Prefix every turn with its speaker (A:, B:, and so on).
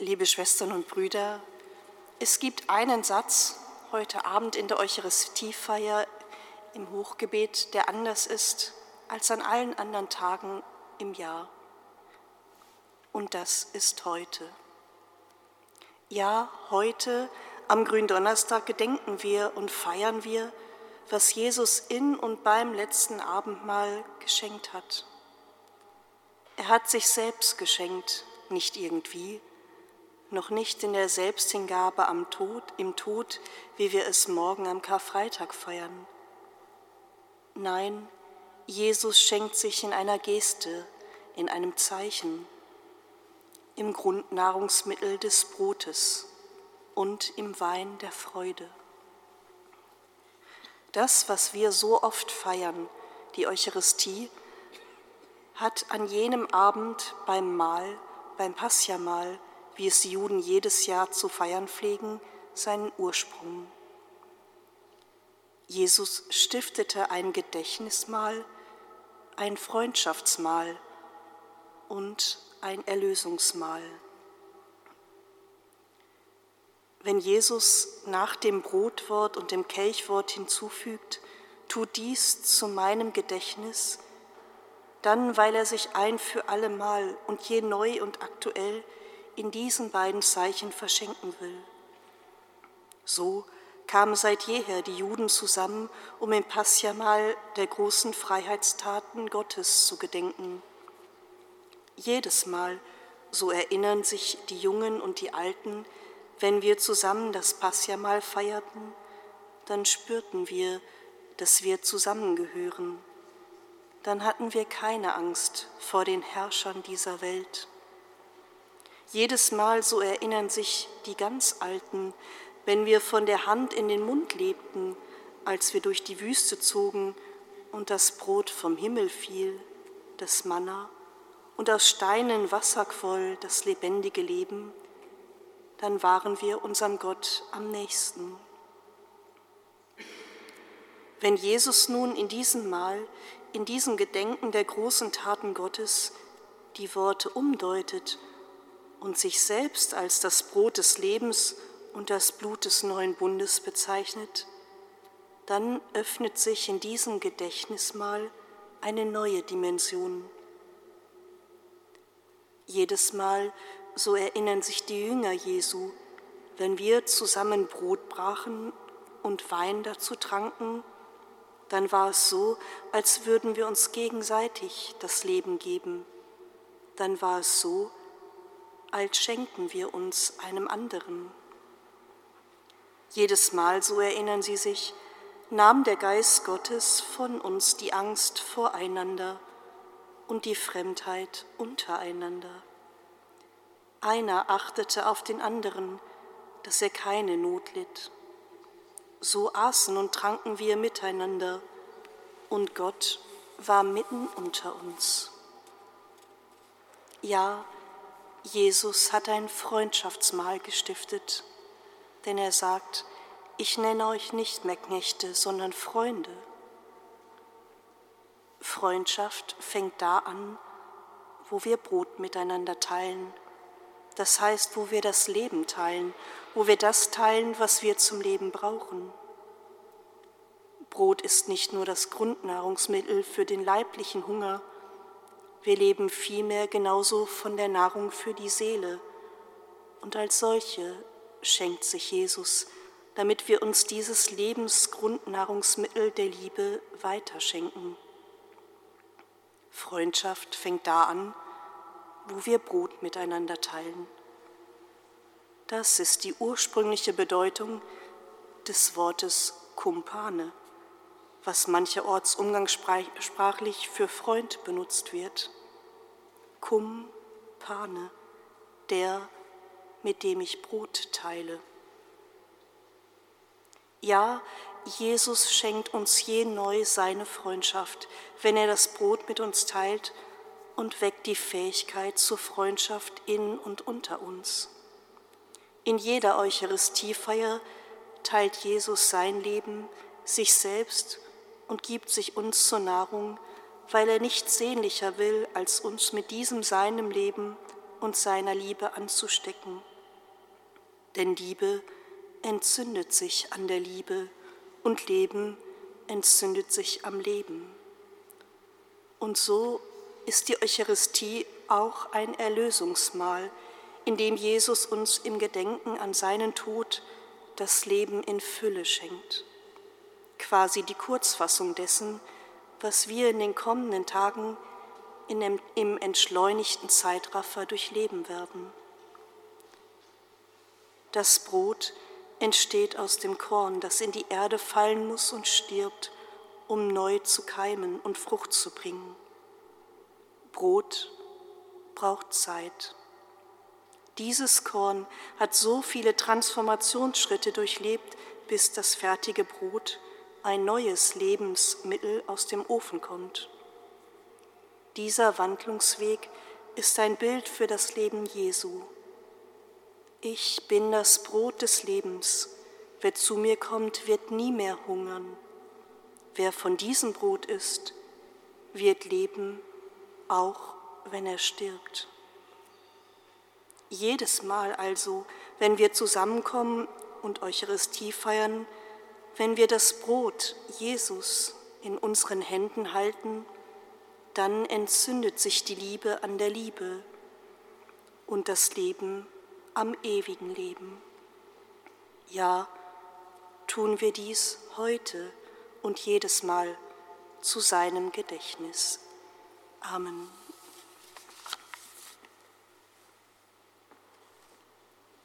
A: Liebe Schwestern und Brüder, es gibt einen Satz heute Abend in der Eucharistiefeier im Hochgebet, der anders ist als an allen anderen Tagen im Jahr. Und das ist heute. Ja, heute am Gründonnerstag gedenken wir und feiern wir, was Jesus in und beim letzten Abendmahl geschenkt hat. Er hat sich selbst geschenkt, nicht irgendwie, noch nicht in der Selbsthingabe am Tod, im Tod, wie wir es morgen am Karfreitag feiern. Nein, Jesus schenkt sich in einer Geste, in einem Zeichen, im Grundnahrungsmittel des Brotes und im Wein der Freude. Das, was wir so oft feiern, die Eucharistie, hat an jenem Abend beim Mahl, beim Passiamahl, wie es die Juden jedes Jahr zu feiern pflegen, seinen Ursprung. Jesus stiftete ein Gedächtnismahl, ein Freundschaftsmahl und ein Erlösungsmahl. Wenn Jesus nach dem Brotwort und dem Kelchwort hinzufügt, tut dies zu meinem Gedächtnis, dann weil er sich ein für allemal und je neu und aktuell in diesen beiden Zeichen verschenken will. So kamen seit jeher die Juden zusammen, um im Passiamal der großen Freiheitstaten Gottes zu gedenken. Jedes Mal, so erinnern sich die Jungen und die Alten, wenn wir zusammen das Passiamal feierten, dann spürten wir, dass wir zusammengehören. Dann hatten wir keine Angst vor den Herrschern dieser Welt. Jedes Mal so erinnern sich die ganz Alten, wenn wir von der Hand in den Mund lebten, als wir durch die Wüste zogen und das Brot vom Himmel fiel, das Manna, und aus Steinen Wasser quoll, das lebendige Leben, dann waren wir unserem Gott am nächsten. Wenn Jesus nun in diesem Mal, in diesem Gedenken der großen Taten Gottes die Worte umdeutet und sich selbst als das Brot des Lebens und das Blut des neuen Bundes bezeichnet, dann öffnet sich in diesem Gedächtnismal eine neue Dimension. Jedes Mal, so erinnern sich die Jünger Jesu, wenn wir zusammen Brot brachen und Wein dazu tranken, dann war es so, als würden wir uns gegenseitig das Leben geben. Dann war es so, schenken wir uns einem anderen. Jedes Mal, so erinnern sie sich, nahm der Geist Gottes von uns die Angst voreinander und die Fremdheit untereinander. Einer achtete auf den anderen, dass er keine Not litt. So aßen und tranken wir miteinander, und Gott war mitten unter uns. Ja, Jesus hat ein Freundschaftsmahl gestiftet, denn er sagt, ich nenne euch nicht mehr Knechte, sondern Freunde. Freundschaft fängt da an, wo wir Brot miteinander teilen, das heißt, wo wir das Leben teilen, wo wir das teilen, was wir zum Leben brauchen. Brot ist nicht nur das Grundnahrungsmittel für den leiblichen Hunger, wir leben vielmehr genauso von der Nahrung für die Seele. Und als solche schenkt sich Jesus, damit wir uns dieses Lebensgrundnahrungsmittel der Liebe weiterschenken. Freundschaft fängt da an, wo wir Brot miteinander teilen. Das ist die ursprüngliche Bedeutung des Wortes Kumpane was mancherorts umgangssprachlich für Freund benutzt wird. Kum Pane, der, mit dem ich Brot teile. Ja, Jesus schenkt uns je neu seine Freundschaft, wenn er das Brot mit uns teilt und weckt die Fähigkeit zur Freundschaft in und unter uns. In jeder Eucharistiefeier teilt Jesus sein Leben, sich selbst und gibt sich uns zur Nahrung, weil er nichts sehnlicher will, als uns mit diesem seinem Leben und seiner Liebe anzustecken. Denn Liebe entzündet sich an der Liebe und Leben entzündet sich am Leben. Und so ist die Eucharistie auch ein Erlösungsmahl, in dem Jesus uns im Gedenken an seinen Tod das Leben in Fülle schenkt. Quasi die Kurzfassung dessen, was wir in den kommenden Tagen dem, im entschleunigten Zeitraffer durchleben werden. Das Brot entsteht aus dem Korn, das in die Erde fallen muss und stirbt, um neu zu keimen und Frucht zu bringen. Brot braucht Zeit. Dieses Korn hat so viele Transformationsschritte durchlebt, bis das fertige Brot, ein neues Lebensmittel aus dem Ofen kommt. Dieser Wandlungsweg ist ein Bild für das Leben Jesu. Ich bin das Brot des Lebens. Wer zu mir kommt, wird nie mehr hungern. Wer von diesem Brot isst, wird leben, auch wenn er stirbt. Jedes Mal also, wenn wir zusammenkommen und Eucharistie feiern, wenn wir das Brot Jesus in unseren Händen halten, dann entzündet sich die Liebe an der Liebe und das Leben am ewigen Leben. Ja, tun wir dies heute und jedes Mal zu seinem Gedächtnis. Amen.